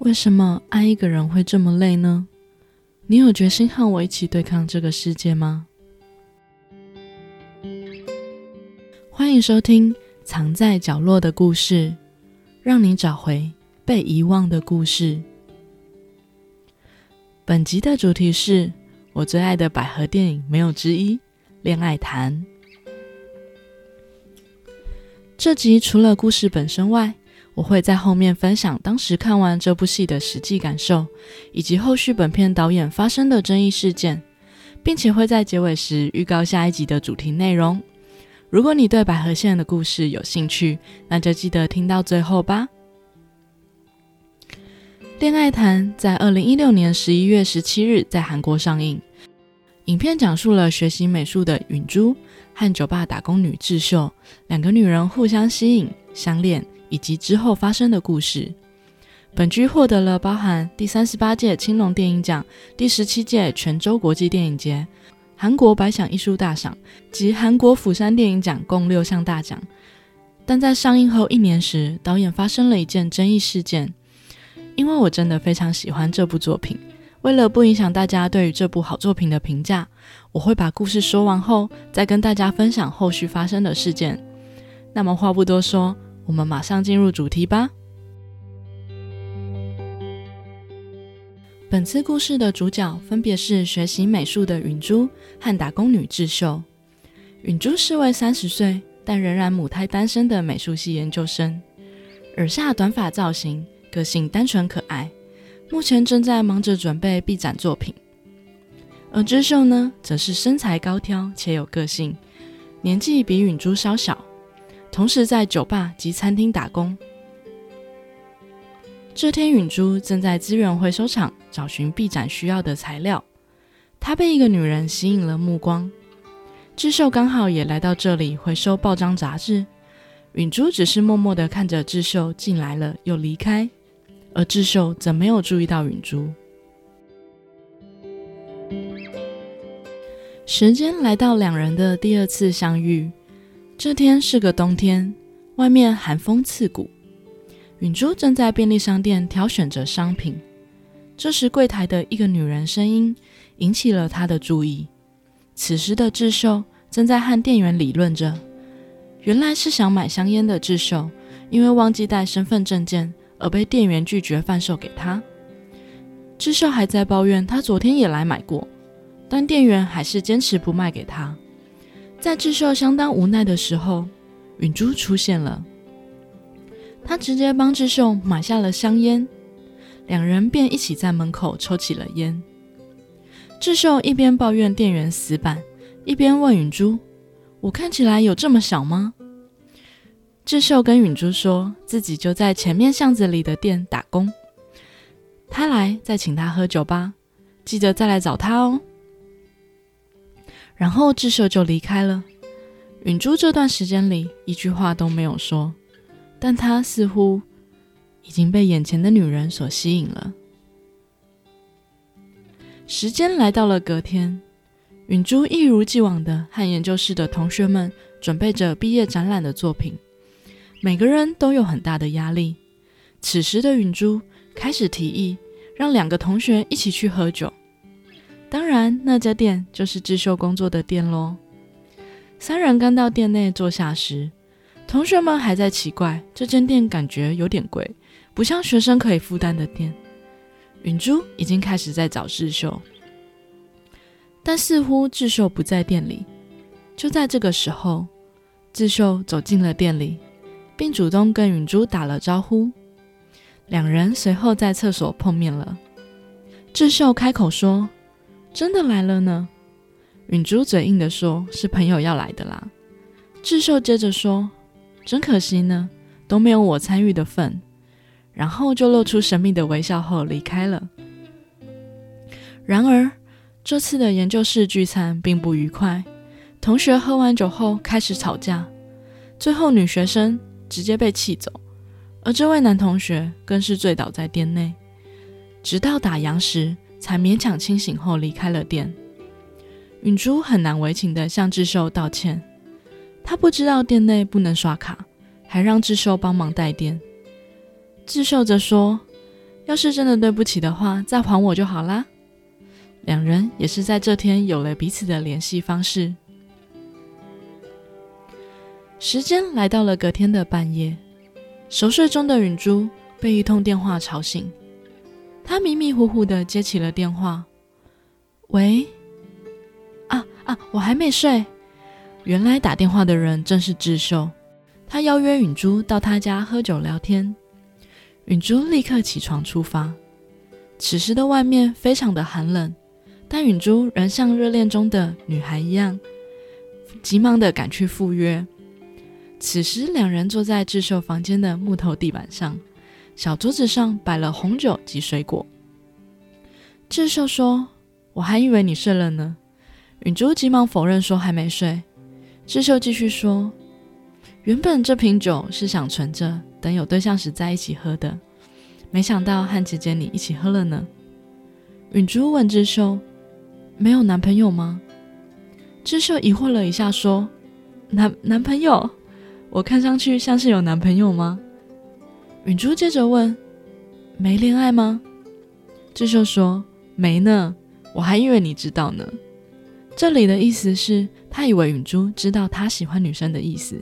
为什么爱一个人会这么累呢？你有决心和我一起对抗这个世界吗？欢迎收听《藏在角落的故事》，让你找回被遗忘的故事。本集的主题是我最爱的百合电影，没有之一《恋爱谈》。这集除了故事本身外，我会在后面分享当时看完这部戏的实际感受，以及后续本片导演发生的争议事件，并且会在结尾时预告下一集的主题内容。如果你对百合线的故事有兴趣，那就记得听到最后吧。《恋爱谈》在二零一六年十一月十七日在韩国上映。影片讲述了学习美术的允珠和酒吧打工女智秀两个女人互相吸引、相恋。以及之后发生的故事。本剧获得了包含第三十八届青龙电影奖、第十七届泉州国际电影节、韩国百想艺术大赏及韩国釜山电影奖共六项大奖。但在上映后一年时，导演发生了一件争议事件。因为我真的非常喜欢这部作品，为了不影响大家对于这部好作品的评价，我会把故事说完后再跟大家分享后续发生的事件。那么话不多说。我们马上进入主题吧。本次故事的主角分别是学习美术的允珠和打工女智秀。允珠是位三十岁但仍然母胎单身的美术系研究生，耳下短发造型，个性单纯可爱，目前正在忙着准备毕展作品。而智秀呢，则是身材高挑且有个性，年纪比允珠稍小。同时在酒吧及餐厅打工。这天，允珠正在资源回收厂找寻臂展需要的材料，她被一个女人吸引了目光。智秀刚好也来到这里回收报章杂志，允珠只是默默的看着智秀进来了又离开，而智秀则没有注意到允珠。时间来到两人的第二次相遇。这天是个冬天，外面寒风刺骨。允珠正在便利商店挑选着商品，这时柜台的一个女人声音引起了他的注意。此时的智秀正在和店员理论着，原来是想买香烟的智秀，因为忘记带身份证件而被店员拒绝贩售给他。智秀还在抱怨，他昨天也来买过，但店员还是坚持不卖给他。在智秀相当无奈的时候，允珠出现了。他直接帮智秀买下了香烟，两人便一起在门口抽起了烟。智秀一边抱怨店员死板，一边问允珠：“我看起来有这么小吗？”智秀跟允珠说自己就在前面巷子里的店打工，他来再请他喝酒吧，记得再来找他哦。然后智秀就离开了。允珠这段时间里一句话都没有说，但她似乎已经被眼前的女人所吸引了。时间来到了隔天，允珠一如既往的和研究室的同学们准备着毕业展览的作品，每个人都有很大的压力。此时的允珠开始提议让两个同学一起去喝酒。当然，那家店就是智秀工作的店喽。三人刚到店内坐下时，同学们还在奇怪这间店感觉有点贵，不像学生可以负担的店。允珠已经开始在找智秀，但似乎智秀不在店里。就在这个时候，智秀走进了店里，并主动跟允珠打了招呼。两人随后在厕所碰面了。智秀开口说。真的来了呢，允珠嘴硬的说：“是朋友要来的啦。”智秀接着说：“真可惜呢，都没有我参与的份。”然后就露出神秘的微笑后离开了。然而，这次的研究室聚餐并不愉快，同学喝完酒后开始吵架，最后女学生直接被气走，而这位男同学更是醉倒在店内，直到打烊时。才勉强清醒后离开了店。允珠很难为情地向智秀道歉，他不知道店内不能刷卡，还让智秀帮忙带电。智秀则说：“要是真的对不起的话，再还我就好啦。两人也是在这天有了彼此的联系方式。时间来到了隔天的半夜，熟睡中的允珠被一通电话吵醒，他迷迷糊糊的接起了电话：“喂，啊啊，我还没睡。”原来打电话的人正是智秀，他邀约允珠到他家喝酒聊天。允珠立刻起床出发。此时的外面非常的寒冷，但允珠仍像热恋中的女孩一样，急忙的赶去赴约。此时，两人坐在智秀房间的木头地板上，小桌子上摆了红酒及水果。智秀说：“我还以为你睡了呢。”允珠急忙否认说：“还没睡。”智秀继续说：“原本这瓶酒是想存着，等有对象时在一起喝的，没想到和姐姐你一起喝了呢。”允珠问智秀：“没有男朋友吗？”智秀疑惑了一下说：“男男朋友？”我看上去像是有男朋友吗？允珠接着问：“没恋爱吗？”智秀说：“没呢，我还以为你知道呢。”这里的意思是，他以为允珠知道他喜欢女生的意思。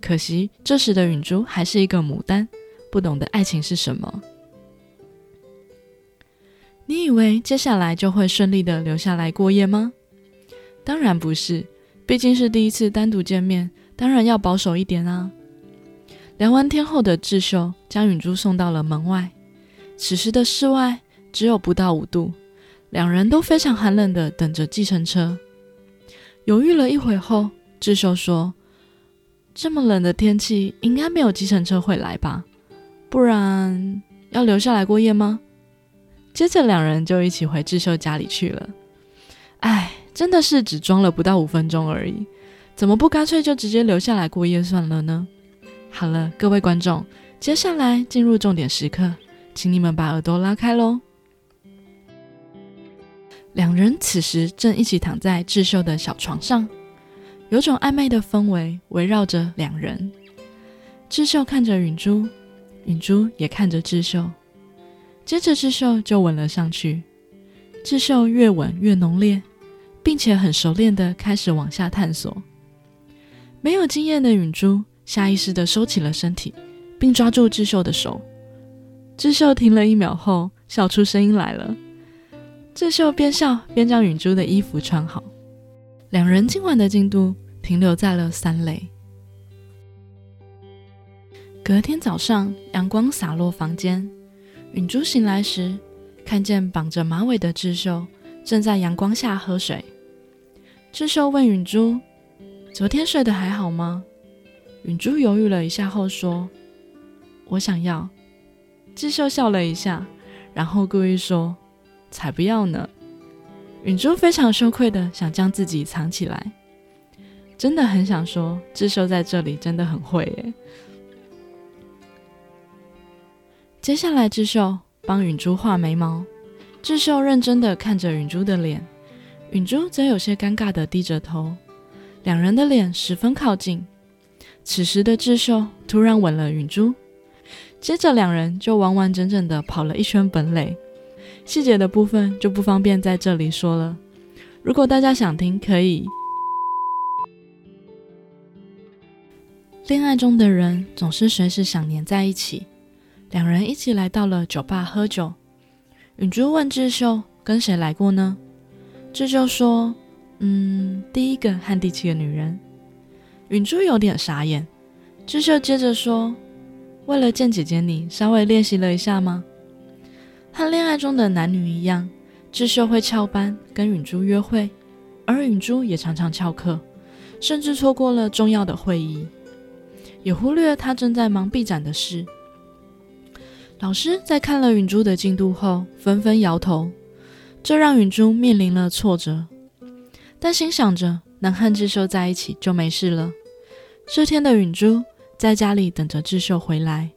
可惜这时的允珠还是一个牡丹，不懂得爱情是什么。你以为接下来就会顺利的留下来过夜吗？当然不是，毕竟是第一次单独见面。当然要保守一点啊！聊完天后的智秀将允珠送到了门外。此时的室外只有不到五度，两人都非常寒冷的等着计程车。犹豫了一会后，智秀说：“这么冷的天气，应该没有计程车会来吧？不然要留下来过夜吗？”接着两人就一起回智秀家里去了。哎，真的是只装了不到五分钟而已。怎么不干脆就直接留下来过夜算了呢？好了，各位观众，接下来进入重点时刻，请你们把耳朵拉开喽。两人此时正一起躺在智秀的小床上，有种暧昧的氛围围绕着两人。智秀看着允珠，允珠也看着智秀，接着智秀就吻了上去。智秀越吻越浓烈，并且很熟练的开始往下探索。没有经验的允珠下意识地收起了身体，并抓住智秀的手。智秀停了一秒后，笑出声音来了。智秀边笑边将允珠的衣服穿好。两人今晚的进度停留在了三垒。隔天早上，阳光洒落房间，允珠醒来时，看见绑着马尾的智秀正在阳光下喝水。智秀问允珠。昨天睡得还好吗？允珠犹豫了一下后说：“我想要。”智秀笑了一下，然后故意说：“才不要呢。”允珠非常羞愧的想将自己藏起来，真的很想说智秀在这里真的很会耶。接下来，智秀帮允珠画眉毛，智秀认真的看着允珠的脸，允珠则有些尴尬的低着头。两人的脸十分靠近，此时的智秀突然吻了允珠，接着两人就完完整整的跑了一圈本垒，细节的部分就不方便在这里说了。如果大家想听，可以。恋爱中的人总是随时想黏在一起，两人一起来到了酒吧喝酒。允珠问智秀：“跟谁来过呢？”智秀说。嗯，第一个和第七个女人，允珠有点傻眼。智秀接着说：“为了见姐姐，你稍微练习了一下吗？”和恋爱中的男女一样，智秀会翘班跟允珠约会，而允珠也常常翘课，甚至错过了重要的会议，也忽略他正在忙毕展的事。老师在看了允珠的进度后，纷纷摇头，这让允珠面临了挫折。但心想着能和智秀在一起就没事了。这天的允珠在家里等着智秀回来，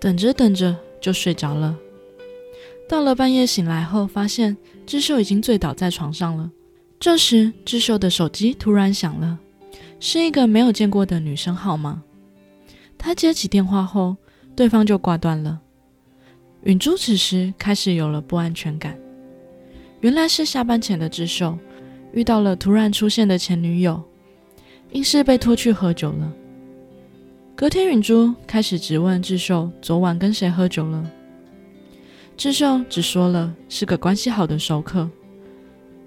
等着等着就睡着了。到了半夜醒来后，发现智秀已经醉倒在床上了。这时，智秀的手机突然响了，是一个没有见过的女生号码。她接起电话后，对方就挂断了。允珠此时开始有了不安全感。原来是下班前的智秀遇到了突然出现的前女友，硬是被拖去喝酒了。隔天，允珠开始质问智秀昨晚跟谁喝酒了。智秀只说了是个关系好的熟客。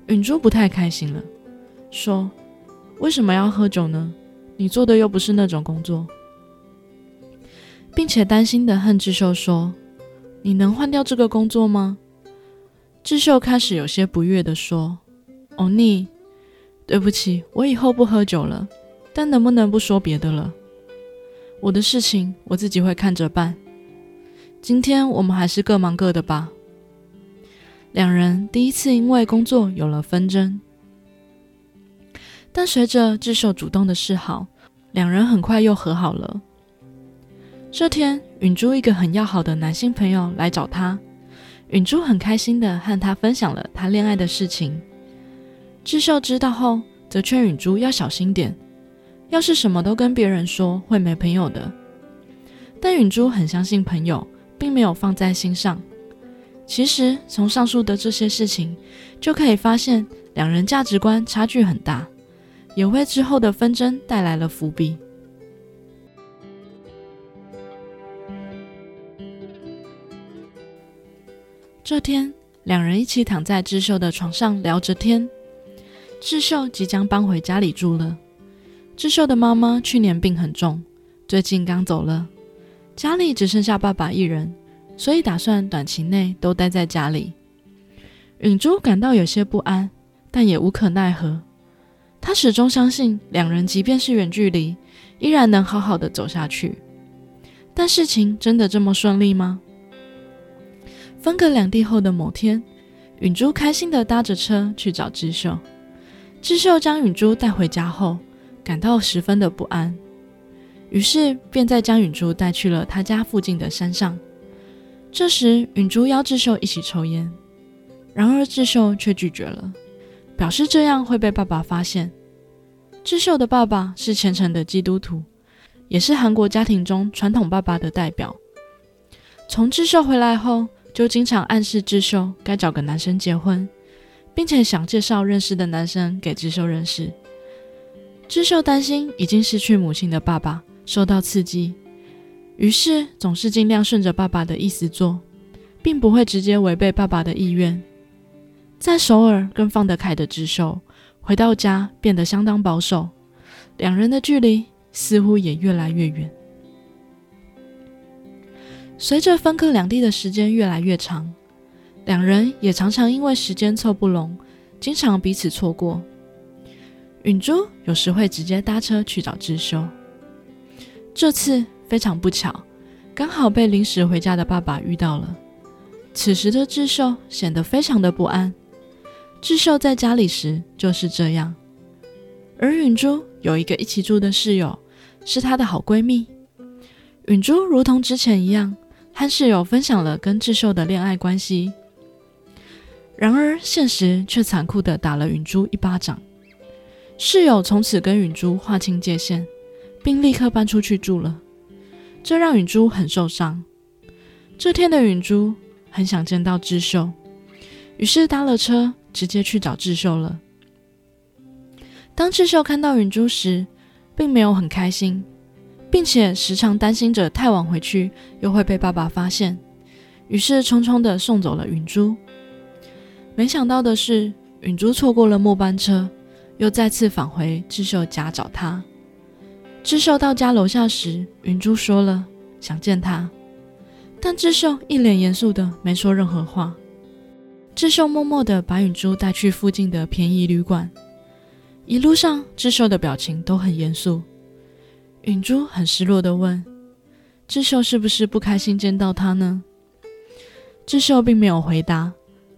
允珠不太开心了，说：“为什么要喝酒呢？你做的又不是那种工作。”并且担心的恨智秀说：“你能换掉这个工作吗？”智秀开始有些不悦的说：“欧尼，对不起，我以后不喝酒了，但能不能不说别的了？”我的事情我自己会看着办。今天我们还是各忙各的吧。两人第一次因为工作有了纷争，但随着智秀主动的示好，两人很快又和好了。这天，允珠一个很要好的男性朋友来找她，允珠很开心的和他分享了她恋爱的事情。智秀知道后，则劝允珠要小心点。要是什么都跟别人说，会没朋友的。但允珠很相信朋友，并没有放在心上。其实从上述的这些事情，就可以发现两人价值观差距很大，也为之后的纷争带来了伏笔。这天，两人一起躺在智秀的床上聊着天。智秀即将搬回家里住了。智秀的妈妈去年病很重，最近刚走了，家里只剩下爸爸一人，所以打算短期内都待在家里。允珠感到有些不安，但也无可奈何。她始终相信两人即便是远距离，依然能好好的走下去。但事情真的这么顺利吗？分隔两地后的某天，允珠开心的搭着车去找智秀。智秀将允珠带回家后。感到十分的不安，于是便在将允珠带去了他家附近的山上。这时，允珠邀智秀一起抽烟，然而智秀却拒绝了，表示这样会被爸爸发现。智秀的爸爸是虔诚的基督徒，也是韩国家庭中传统爸爸的代表。从智秀回来后，就经常暗示智秀该找个男生结婚，并且想介绍认识的男生给智秀认识。智秀担心已经失去母亲的爸爸受到刺激，于是总是尽量顺着爸爸的意思做，并不会直接违背爸爸的意愿。在首尔更放得开的智秀，回到家变得相当保守，两人的距离似乎也越来越远。随着分隔两地的时间越来越长，两人也常常因为时间凑不拢，经常彼此错过。允珠有时会直接搭车去找智秀，这次非常不巧，刚好被临时回家的爸爸遇到了。此时的智秀显得非常的不安。智秀在家里时就是这样，而允珠有一个一起住的室友，是她的好闺蜜。允珠如同之前一样，和室友分享了跟智秀的恋爱关系，然而现实却残酷的打了允珠一巴掌。室友从此跟允珠划清界限，并立刻搬出去住了，这让允珠很受伤。这天的允珠很想见到智秀，于是搭了车直接去找智秀了。当智秀看到允珠时，并没有很开心，并且时常担心着太晚回去又会被爸爸发现，于是匆匆的送走了允珠。没想到的是，允珠错过了末班车。又再次返回智秀家找他。智秀到家楼下时，允珠说了想见他，但智秀一脸严肃的没说任何话。智秀默默的把允珠带去附近的便宜旅馆。一路上，智秀的表情都很严肃。允珠很失落的问：“智秀是不是不开心见到他呢？”智秀并没有回答，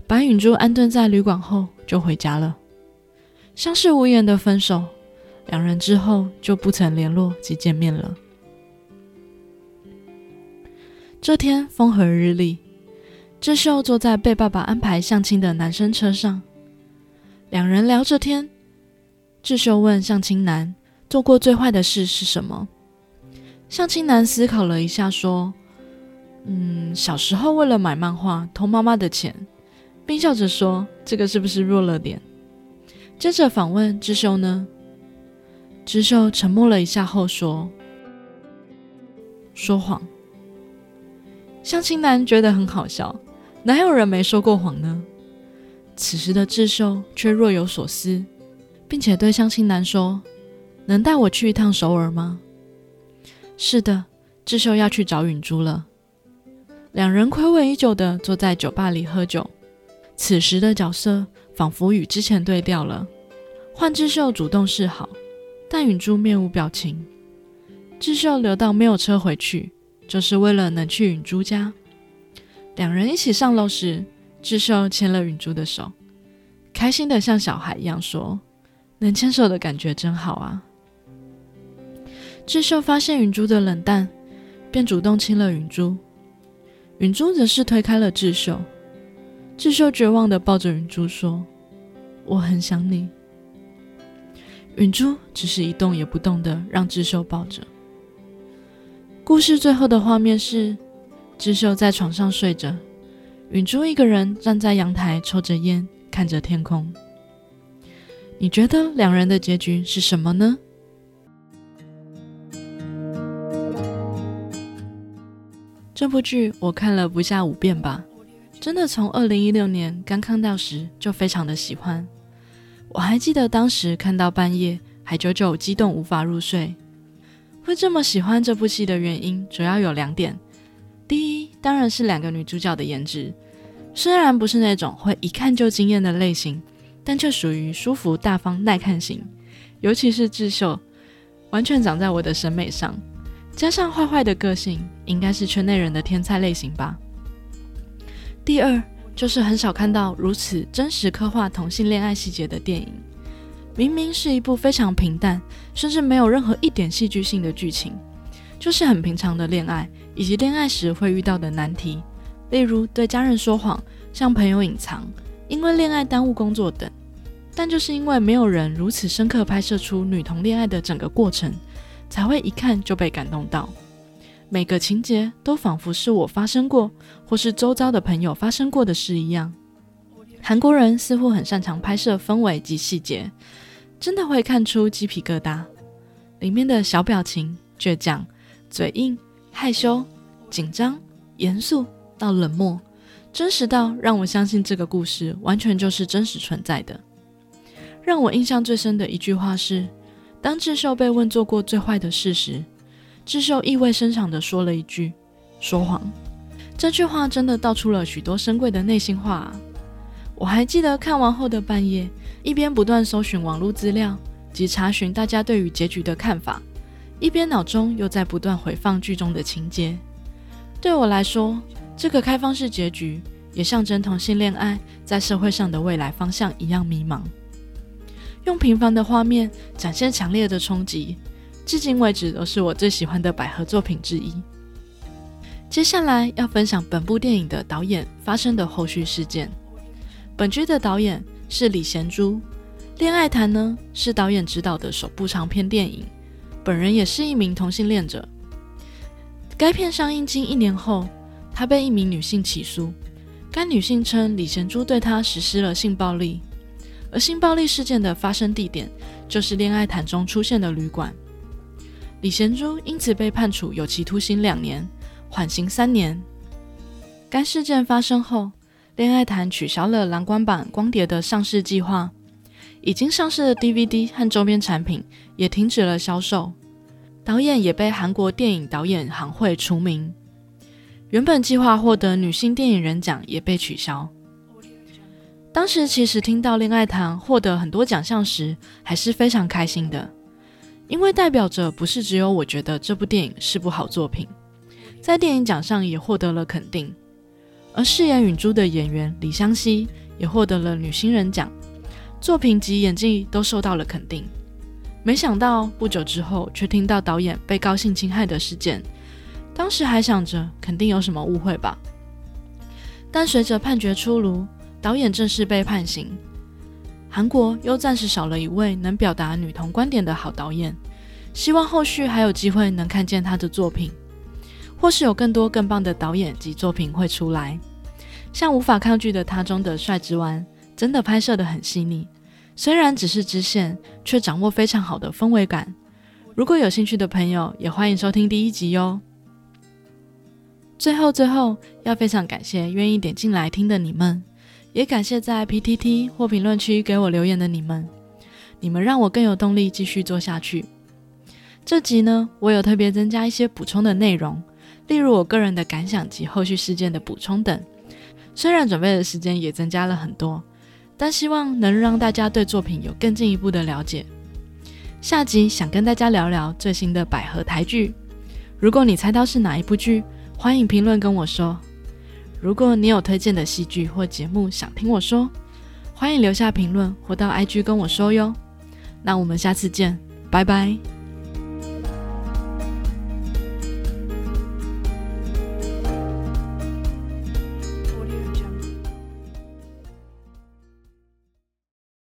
把允珠安顿在旅馆后就回家了。相视无言的分手，两人之后就不曾联络及见面了。这天风和日丽，智秀坐在被爸爸安排相亲的男生车上，两人聊着天。智秀问相亲男做过最坏的事是什么？相亲男思考了一下，说：“嗯，小时候为了买漫画偷妈妈的钱，并笑着说：“这个是不是弱了点？”接着反问智秀呢？智秀沉默了一下后说：“说谎。”相亲男觉得很好笑，哪有人没说过谎呢？此时的智秀却若有所思，并且对相亲男说：“能带我去一趟首尔吗？”是的，智秀要去找允珠了。两人暌违已久的坐在酒吧里喝酒，此时的角色仿佛与之前对调了。换智秀主动示好，但允珠面无表情。智秀留到没有车回去，就是为了能去允珠家。两人一起上楼时，智秀牵了允珠的手，开心的像小孩一样说：“能牵手的感觉真好啊。”智秀发现允珠的冷淡，便主动亲了允珠。允珠则是推开了智秀，智秀绝望的抱着允珠说：“我很想你。”允珠只是一动也不动的让智秀抱着。故事最后的画面是，智秀在床上睡着，允珠一个人站在阳台抽着烟，看着天空。你觉得两人的结局是什么呢？这部剧我看了不下五遍吧，真的从二零一六年刚看到时就非常的喜欢。我还记得当时看到半夜还久久激动无法入睡。会这么喜欢这部戏的原因主要有两点：第一，当然是两个女主角的颜值，虽然不是那种会一看就惊艳的类型，但却属于舒服大方耐看型，尤其是智秀，完全长在我的审美上。加上坏坏的个性，应该是圈内人的天才类型吧。第二，就是很少看到如此真实刻画同性恋爱细节的电影。明明是一部非常平淡，甚至没有任何一点戏剧性的剧情，就是很平常的恋爱，以及恋爱时会遇到的难题，例如对家人说谎、向朋友隐藏、因为恋爱耽误工作等。但就是因为没有人如此深刻拍摄出女同恋爱的整个过程。才会一看就被感动到，每个情节都仿佛是我发生过，或是周遭的朋友发生过的事一样。韩国人似乎很擅长拍摄氛围及细节，真的会看出鸡皮疙瘩。里面的小表情、倔强、嘴硬、害羞、紧张、严肃到冷漠，真实到让我相信这个故事完全就是真实存在的。让我印象最深的一句话是。当智秀被问做过最坏的事时，智秀意味深长地说了一句：“说谎。”这句话真的道出了许多深贵的内心话。我还记得看完后的半夜，一边不断搜寻网络资料及查询大家对于结局的看法，一边脑中又在不断回放剧中的情节。对我来说，这个开放式结局也象征同性恋爱在社会上的未来方向一样迷茫。用平凡的画面展现强烈的冲击，至今为止都是我最喜欢的百合作品之一。接下来要分享本部电影的导演发生的后续事件。本剧的导演是李贤珠，《恋爱谈》呢是导演执导的首部长片电影，本人也是一名同性恋者。该片上映近一年后，他被一名女性起诉，该女性称李贤珠对她实施了性暴力。而性暴力事件的发生地点就是《恋爱谈》中出现的旅馆，李贤珠因此被判处有期徒刑两年，缓刑三年。该事件发生后，《恋爱谈》取消了蓝光版光碟的上市计划，已经上市的 DVD 和周边产品也停止了销售，导演也被韩国电影导演行会除名，原本计划获得女性电影人奖也被取消。当时其实听到《恋爱谈》获得很多奖项时，还是非常开心的，因为代表着不是只有我觉得这部电影是部好作品，在电影奖上也获得了肯定。而饰演允珠的演员李湘熙也获得了女新人奖，作品及演技都受到了肯定。没想到不久之后，却听到导演被高性侵害的事件，当时还想着肯定有什么误会吧，但随着判决出炉。导演正式被判刑，韩国又暂时少了一位能表达女同观点的好导演，希望后续还有机会能看见他的作品，或是有更多更棒的导演及作品会出来。像无法抗拒的他中的帅之丸，真的拍摄的很细腻，虽然只是支线，却掌握非常好的氛围感。如果有兴趣的朋友，也欢迎收听第一集哟。最后，最后要非常感谢愿意点进来听的你们，也感谢在 PTT 或评论区给我留言的你们，你们让我更有动力继续做下去。这集呢，我有特别增加一些补充的内容，例如我个人的感想及后续事件的补充等。虽然准备的时间也增加了很多，但希望能让大家对作品有更进一步的了解。下集想跟大家聊聊最新的百合台剧，如果你猜到是哪一部剧？欢迎评论跟我说，如果你有推荐的戏剧或节目想听我说，欢迎留下评论或到 IG 跟我说哟。那我们下次见，拜拜。